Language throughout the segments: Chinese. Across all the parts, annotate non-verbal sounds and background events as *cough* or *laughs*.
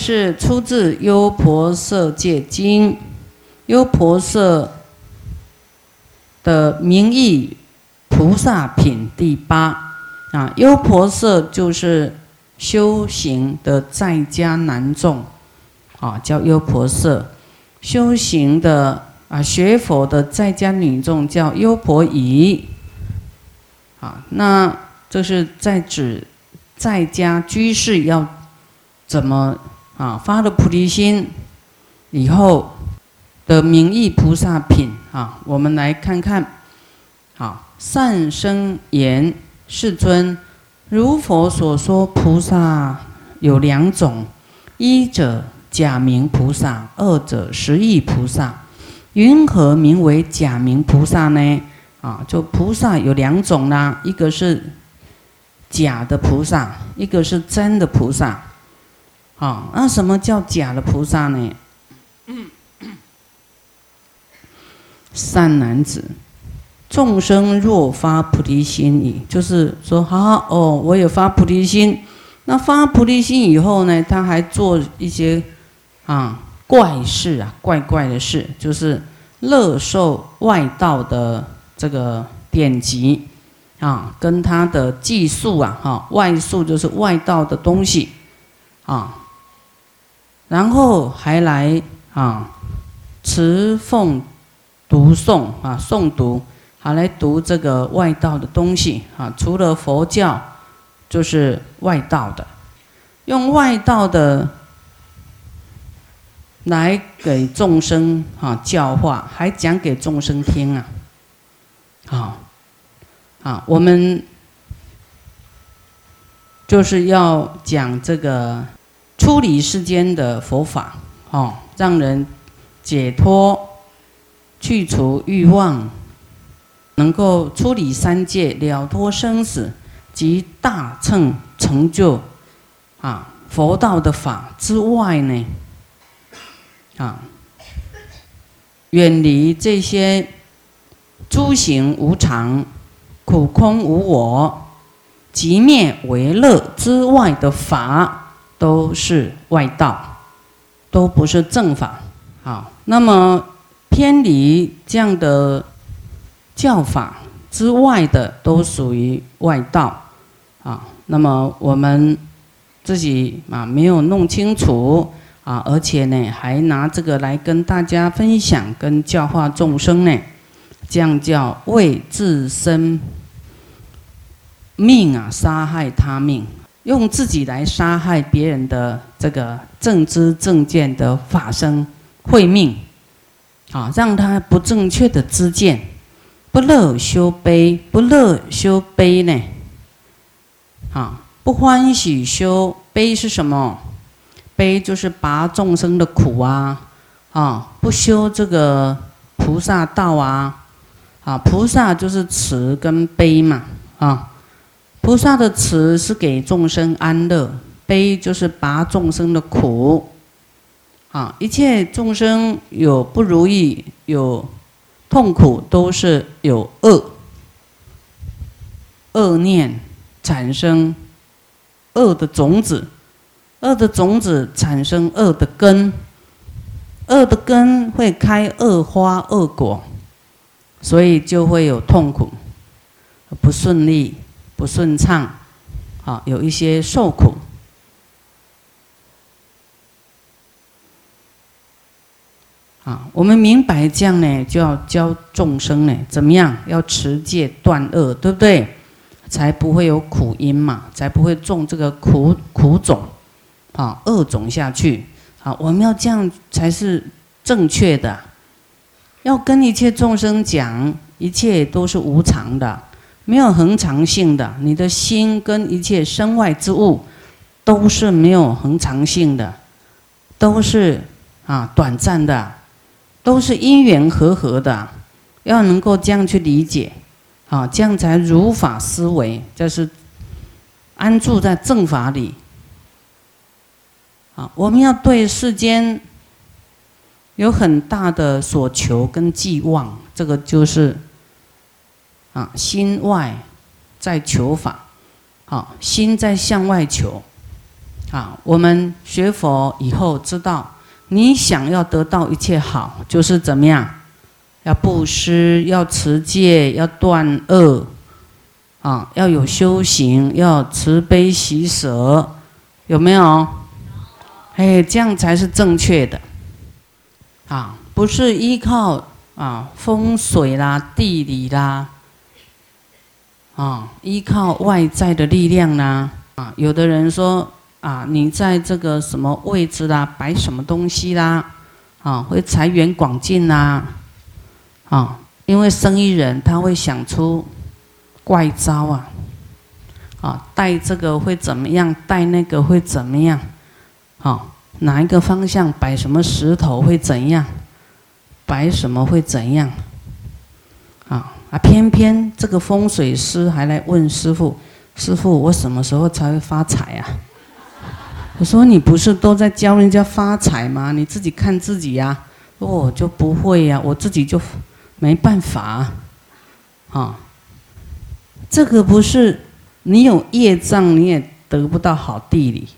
是出自《优婆塞戒经》，优婆塞的名义菩萨品第八啊。优婆塞就是修行的在家男众啊，叫优婆塞；修行的啊学佛的在家女众叫优婆夷啊。那这是在指在家居士要怎么？啊，发了菩提心以后的名义菩萨品啊，我们来看看。好，善生言世尊，如佛所说，菩萨有两种：一者假名菩萨，二者实义菩萨。云何名为假名菩萨呢？啊，就菩萨有两种啦，一个是假的菩萨，一个是真的菩萨。啊，那什么叫假的菩萨呢？善男子，众生若发菩提心矣，就是说，好哦，我有发菩提心。那发菩提心以后呢，他还做一些啊怪事啊，怪怪的事，就是乐受外道的这个典籍啊，跟他的技术啊，哈，外术就是外道的东西啊。然后还来啊，持诵读诵啊，诵读，还来读这个外道的东西啊。除了佛教，就是外道的，用外道的来给众生啊教化，还讲给众生听啊。好，啊，我们就是要讲这个。出离世间的佛法，哦，让人解脱、去除欲望，能够出离三界、了脱生死及大乘成就啊佛道的法之外呢，啊，远离这些诸行无常、苦空无我、即灭为乐之外的法。都是外道，都不是正法。好，那么偏离这样的教法之外的，都属于外道。啊，那么我们自己啊没有弄清楚啊，而且呢还拿这个来跟大家分享，跟教化众生呢，这样叫为自身命啊杀害他命。用自己来杀害别人的这个正知正见的法身慧命，啊，让他不正确的知见，不乐修悲，不乐修悲呢？啊，不欢喜修悲是什么？悲就是拔众生的苦啊！啊，不修这个菩萨道啊！啊，菩萨就是慈跟悲嘛！啊。菩萨的慈是给众生安乐，悲就是拔众生的苦。啊，一切众生有不如意、有痛苦，都是有恶、恶念产生恶的种子，恶的种子产生恶的根，恶的根会开恶花、恶果，所以就会有痛苦、不顺利。不顺畅，啊，有一些受苦，啊，我们明白这样呢，就要教众生呢，怎么样？要持戒断恶，对不对？才不会有苦因嘛，才不会种这个苦苦种，啊，恶种下去。啊，我们要这样才是正确的，要跟一切众生讲，一切都是无常的。没有恒常性的，你的心跟一切身外之物都是没有恒常性的，都是啊短暂的，都是因缘和合的，要能够这样去理解，啊，这样才如法思维，就是安住在正法里。啊，我们要对世间有很大的所求跟寄望，这个就是。啊，心外在求法，好，心在向外求，啊，我们学佛以后知道，你想要得到一切好，就是怎么样？要布施，要持戒，要断恶，啊，要有修行，要慈悲喜舍，有没有？哎，这样才是正确的，啊，不是依靠啊风水啦、地理啦，啊，依靠外在的力量啦，啊，有的人说啊，你在这个什么位置啦，摆什么东西啦，啊，会财源广进啦。啊，因为生意人他会想出怪招啊，啊，带这个会怎么样？带那个会怎么样？啊，哪一个方向摆什么石头会怎样？摆什么会怎样？啊！偏偏这个风水师还来问师傅：“师傅，我什么时候才会发财啊？” *laughs* 我说：“你不是都在教人家发财吗？你自己看自己呀。”我就不会呀，我自己就。没办法，啊，这个不是你有业障你也得不到好地理，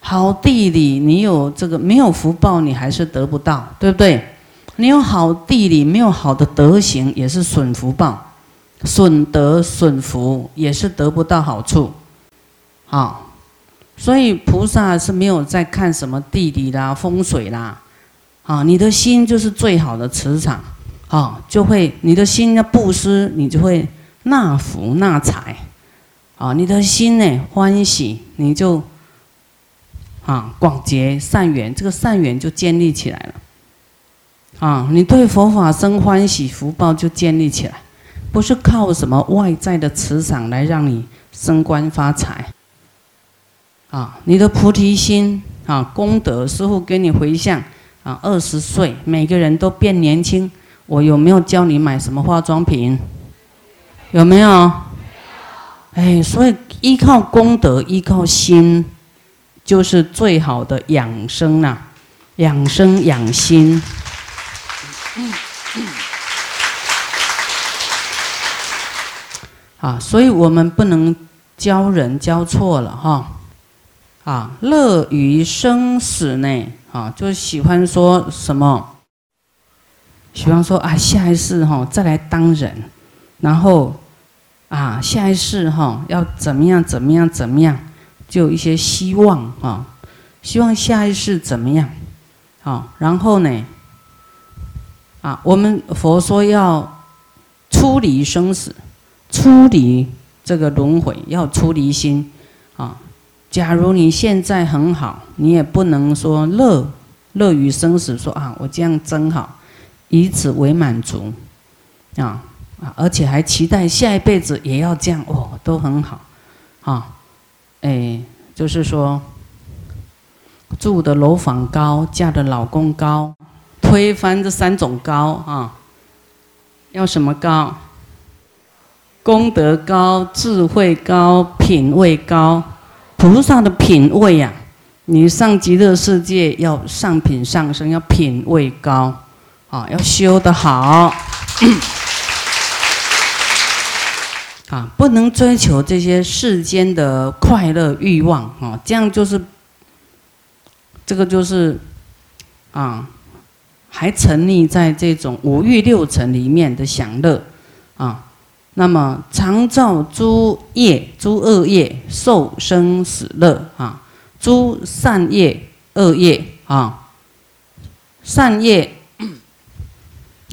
好地理你有这个没有福报你还是得不到，对不对？你有好地理没有好的德行也是损福报，损德损福也是得不到好处，啊，所以菩萨是没有在看什么地理啦风水啦，啊，你的心就是最好的磁场。啊，就会你的心要布施，你就会纳福纳财，啊，你的心呢欢喜，你就啊广结善缘，这个善缘就建立起来了。啊，你对佛法生欢喜，福报就建立起来，不是靠什么外在的磁场来让你升官发财。啊，你的菩提心啊功德，师傅给你回向啊，二十岁每个人都变年轻。我有没有教你买什么化妆品？有没有？哎，所以依靠功德，依靠心，就是最好的养生呐，养生养心。嗯啊，所以我们不能教人教错了哈。啊，乐于生死呢？啊，就喜欢说什么？喜欢说啊，下一世哈再来当人，然后啊下一世哈要怎么样怎么样怎么样，就一些希望啊，希望下一世怎么样，好，然后呢啊，我们佛说要出离生死，出离这个轮回，要出离心啊。假如你现在很好，你也不能说乐乐于生死，说啊我这样真好。以此为满足，啊啊，而且还期待下一辈子也要这样哦，都很好，啊，哎，就是说，住的楼房高，嫁的老公高，推翻这三种高啊，要什么高？功德高，智慧高，品位高，菩萨的品位呀，你上极乐世界要上品上升，要品位高。啊，要修得好，啊，不能追求这些世间的快乐欲望啊，这样就是，这个就是，啊，还沉溺在这种五欲六尘里面的享乐，啊，那么常造诸业、诸恶业，受生死乐啊，诸善业、恶业啊，善业。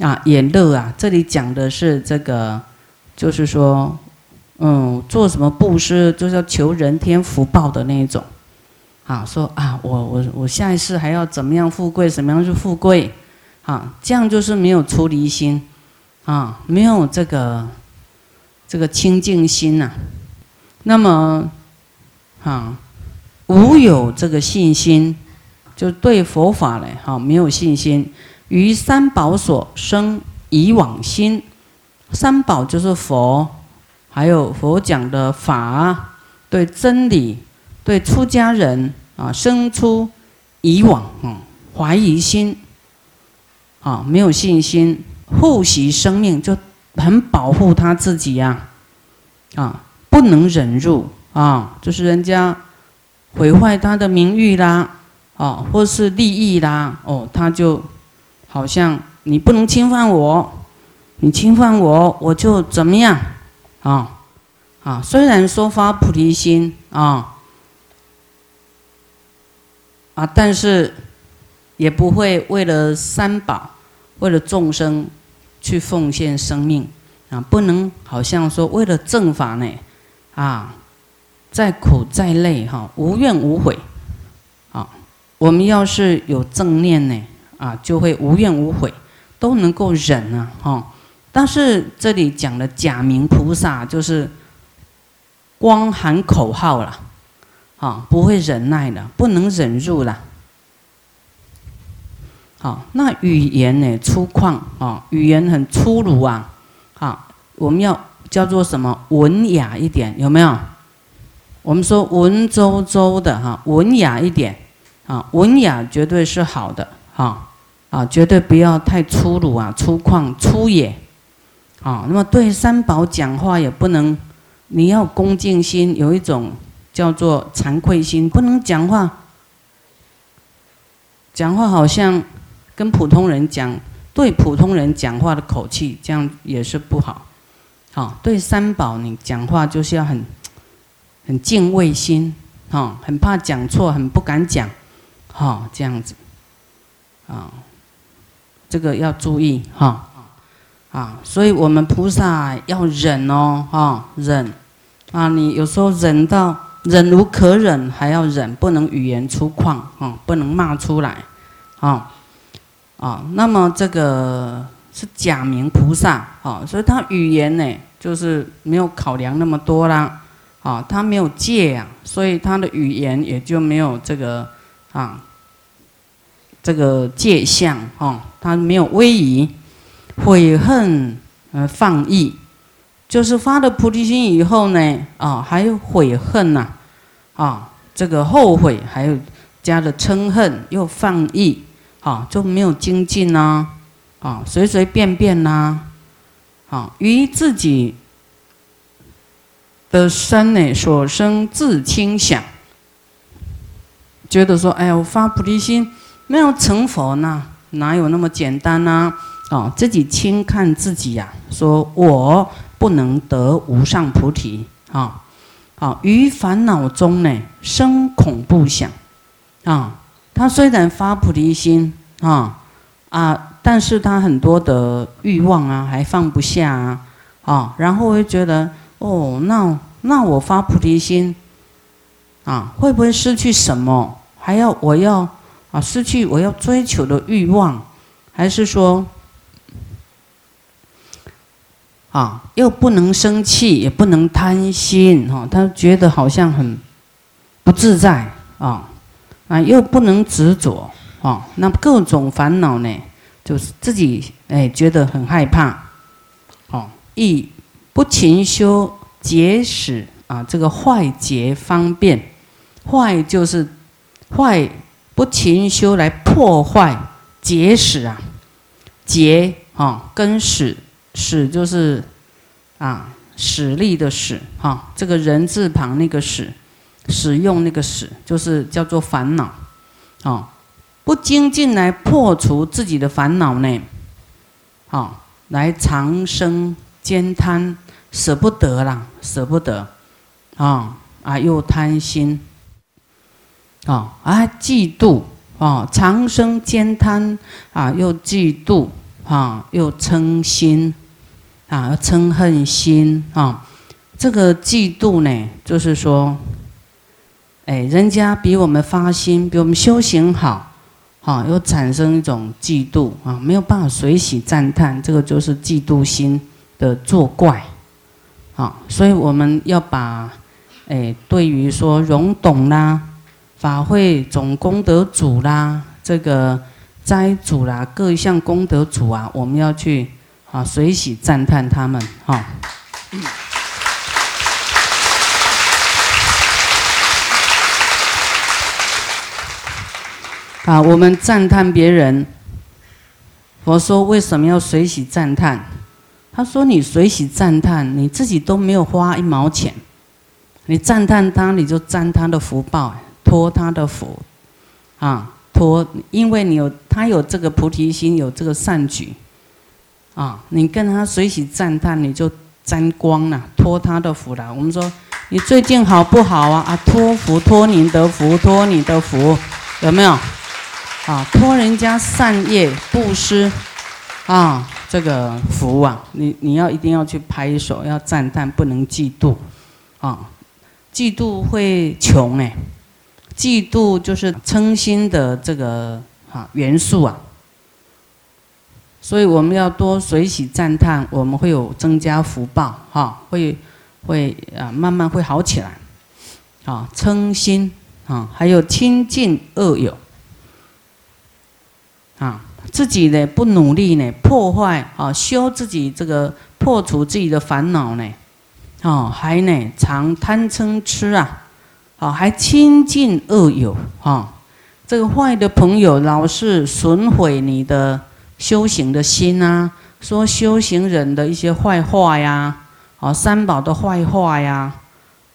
啊，也乐啊！这里讲的是这个，就是说，嗯，做什么布施，就是要求人天福报的那一种。啊，说啊，我我我下一世还要怎么样富贵，怎么样去富贵？啊，这样就是没有出离心，啊，没有这个这个清净心呐。那么，啊，无有这个信心，就对佛法嘞，哈，没有信心。于三宝所生以往心，三宝就是佛，还有佛讲的法，对真理，对出家人啊，生出以往嗯怀疑心，啊没有信心，护惜生命就很保护他自己呀，啊不能忍辱啊，就是人家毁坏他的名誉啦，哦，或是利益啦，哦，他就好像你不能侵犯我，你侵犯我，我就怎么样啊？啊，虽然说发菩提心啊，啊，但是也不会为了三宝，为了众生去奉献生命啊，不能好像说为了正法呢，啊。再苦再累哈，无怨无悔，啊，我们要是有正念呢，啊，就会无怨无悔，都能够忍啊，哈。但是这里讲的假名菩萨，就是光喊口号了，啊，不会忍耐的，不能忍入了。好，那语言呢粗犷啊，语言很粗鲁啊，啊，我们要叫做什么文雅一点，有没有？我们说文绉绉的哈，文雅一点啊，文雅绝对是好的哈啊，绝对不要太粗鲁啊，粗犷粗野啊。那么对三宝讲话也不能，你要恭敬心，有一种叫做惭愧心，不能讲话，讲话好像跟普通人讲，对普通人讲话的口气，这样也是不好。好，对三宝你讲话就是要很。很敬畏心，哈，很怕讲错，很不敢讲，哈，这样子，啊，这个要注意，哈，啊，所以我们菩萨要忍哦，哈，忍，啊，你有时候忍到忍无可忍，还要忍，不能语言粗犷，啊，不能骂出来，啊，啊，那么这个是假名菩萨，啊，所以他语言呢，就是没有考量那么多啦。啊，他没有戒呀，所以他的语言也就没有这个啊，这个戒相哦，他没有威仪，悔恨呃放逸，就是发了菩提心以后呢，啊，还有悔恨呐，啊，这个后悔，还有加了嗔恨，又放逸，啊，就没有精进呐，啊，随随便便呐，啊，于自己。的身呢，所生自轻想，觉得说：“哎呀，我发菩提心没有成佛呢，哪有那么简单呢？”哦，自己轻看自己呀，说我不能得无上菩提啊！好，于烦恼中呢，生恐怖想啊。他虽然发菩提心啊啊，但是他很多的欲望啊，还放不下啊啊，然后会觉得。哦，那那我发菩提心，啊，会不会失去什么？还要我要啊，失去我要追求的欲望，还是说，啊，又不能生气，也不能贪心，哈，他觉得好像很不自在啊，啊，又不能执着，啊，那各种烦恼呢，就是自己哎觉得很害怕，哦，一。不勤修结使啊，这个坏结方便，坏就是坏，不勤修来破坏结使啊，结啊跟使使就是啊使力的使哈，这个人字旁那个使，使用那个使就是叫做烦恼啊，不精进来破除自己的烦恼呢，啊，来长生。兼贪，舍不得啦，舍不得，啊啊，又贪心，啊啊，嫉妒，啊，长生兼贪，啊，又嫉妒，啊，又嗔心，啊，嗔恨心，啊，这个嫉妒呢，就是说，哎，人家比我们发心，比我们修行好，啊，又产生一种嫉妒，啊，没有办法随喜赞叹，这个就是嫉妒心。的作怪，啊，所以我们要把，哎，对于说容懂啦，法会总功德主啦，这个斋主啦，各项功德主啊，我们要去啊随喜赞叹他们，哈。啊，我们赞叹别人，佛说为什么要随喜赞叹？他说：“你随喜赞叹，你自己都没有花一毛钱，你赞叹他，你就沾他的福报，托他的福，啊，托，因为你有他有这个菩提心，有这个善举，啊，你跟他随喜赞叹，你就沾光了，托他的福了。我们说你最近好不好啊？啊，托福，托您的福，托你的福，有没有？啊，托人家善业布施，啊，这个福啊，你你要一定要去拍手，要赞叹，不能嫉妒，啊，嫉妒会穷哎，嫉妒就是嗔心的这个啊元素啊，所以我们要多随喜赞叹，我们会有增加福报哈，会会啊慢慢会好起来，啊，嗔心啊，还有亲近恶友。啊，自己呢不努力呢，破坏啊，修自己这个破除自己的烦恼呢，哦，还呢常贪嗔痴啊，哦，还亲近恶友啊，这个坏的朋友老是损毁你的修行的心啊，说修行人的一些坏话呀，哦，三宝的坏话呀，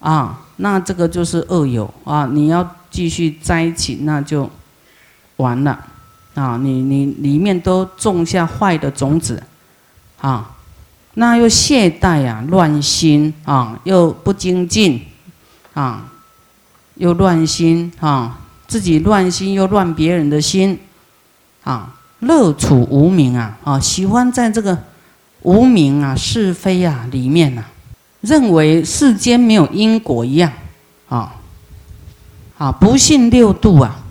啊，那这个就是恶友啊，你要继续在一起，那就完了。啊，你你里面都种下坏的种子，啊，那又懈怠呀，乱心啊，又不精进，啊，又乱心啊，自己乱心又乱别人的心，啊，乐处无名啊，啊，喜欢在这个无名啊、是非啊里面啊，认为世间没有因果一样，啊，啊，不信六度啊。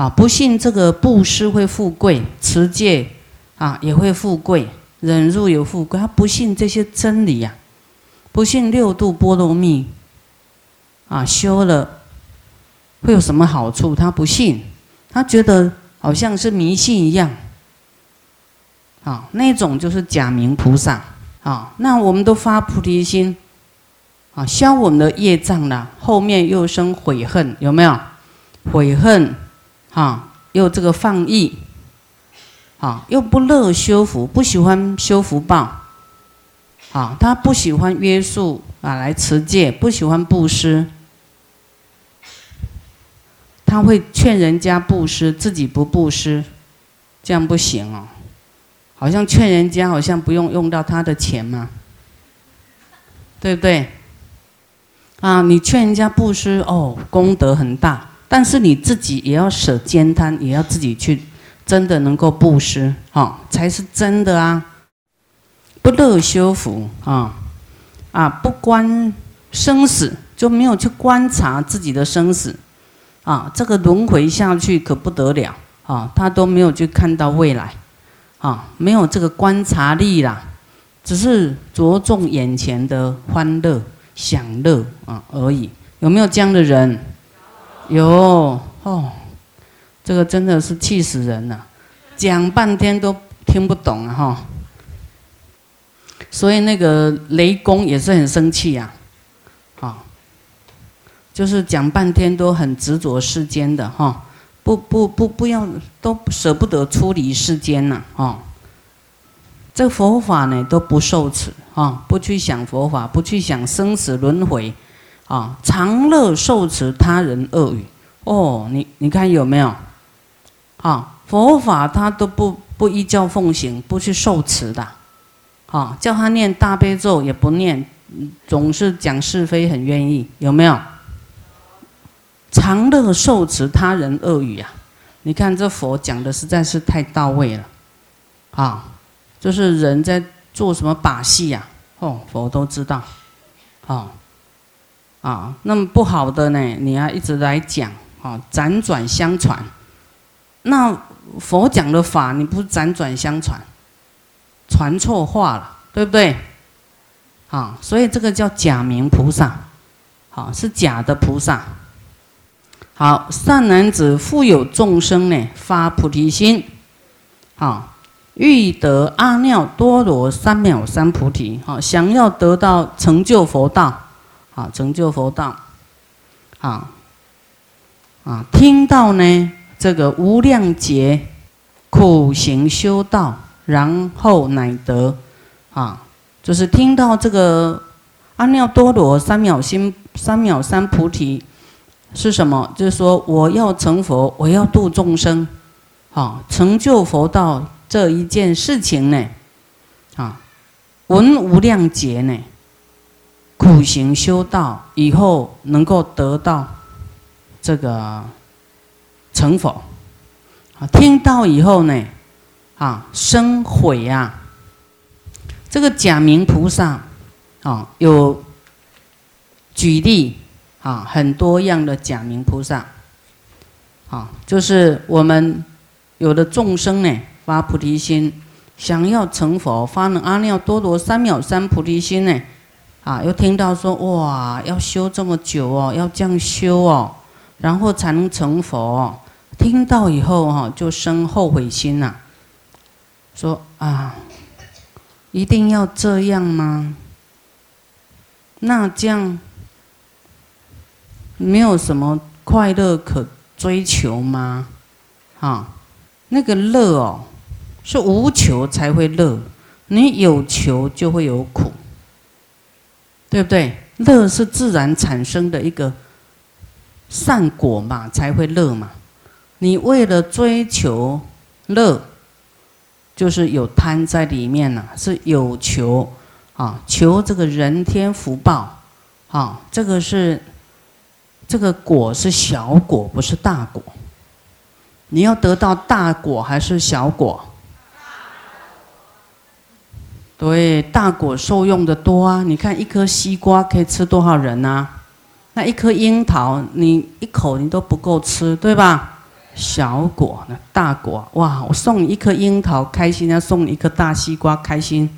啊，不信这个布施会富贵，持戒啊也会富贵，忍辱有富贵。他不信这些真理呀，不信六度波罗蜜啊，修了会有什么好处？他不信，他觉得好像是迷信一样。啊，那种就是假名菩萨啊。那我们都发菩提心啊，消我们的业障了，后面又生悔恨，有没有悔恨？啊，又这个放逸，啊，又不乐修福，不喜欢修福报，啊，他不喜欢约束啊，来持戒，不喜欢布施，他会劝人家布施，自己不布施，这样不行哦，好像劝人家好像不用用到他的钱嘛，对不对？啊，你劝人家布施哦，功德很大。但是你自己也要舍兼贪，也要自己去，真的能够布施，哈，才是真的啊！不乐修福啊，啊，不观生死，就没有去观察自己的生死，啊，这个轮回下去可不得了啊！他都没有去看到未来，啊，没有这个观察力啦，只是着重眼前的欢乐享乐啊而已。有没有这样的人？有哦，这个真的是气死人了，讲半天都听不懂啊哈。所以那个雷公也是很生气呀，啊，就是讲半天都很执着世间的哈，不不不不要都舍不得出离世间呐啊。这佛法呢都不受持啊，不去想佛法，不去想生死轮回。啊，常乐受持他人恶语，哦，你你看有没有？啊，佛法他都不不依教奉行，不去受持的，啊，叫他念大悲咒也不念，总是讲是非，很愿意，有没有？常乐受持他人恶语啊，你看这佛讲的实在是太到位了，啊，就是人在做什么把戏呀？哦，佛都知道，啊。啊，那么不好的呢，你要一直来讲，啊，辗转相传。那佛讲的法，你不辗转相传，传错话了，对不对？啊，所以这个叫假名菩萨，好，是假的菩萨。好，善男子富有众生呢，发菩提心，啊，欲得阿耨多罗三藐三菩提，好，想要得到成就佛道。啊，成就佛道，啊，啊，听到呢，这个无量劫苦行修道，然后乃得，啊，就是听到这个阿耨多罗三藐心三藐三菩提，是什么？就是说我要成佛，我要度众生，啊，成就佛道这一件事情呢，啊，闻无量劫呢，苦行修道以后能够得到这个成佛，啊，听到以后呢，啊，生悔呀。这个假名菩萨，啊，有举例啊，很多样的假名菩萨，啊，就是我们有的众生呢，发菩提心，想要成佛，发了阿耨多罗三藐三菩提心呢，啊，又听到说哇，要修这么久哦，要这样修哦，然后才能成佛，听到以后哈，就生后悔心呐，说啊。一定要这样吗？那这样没有什么快乐可追求吗？啊，那个乐哦，是无求才会乐，你有求就会有苦，对不对？乐是自然产生的一个善果嘛，才会乐嘛。你为了追求乐。就是有贪在里面呢，是有求啊，求这个人天福报啊，这个是这个果是小果，不是大果。你要得到大果还是小果？对，大果受用的多啊！你看一颗西瓜可以吃多少人啊？那一颗樱桃，你一口你都不够吃，对吧？小果那大果哇！我送你一颗樱桃，开心；要送你一颗大西瓜，开心。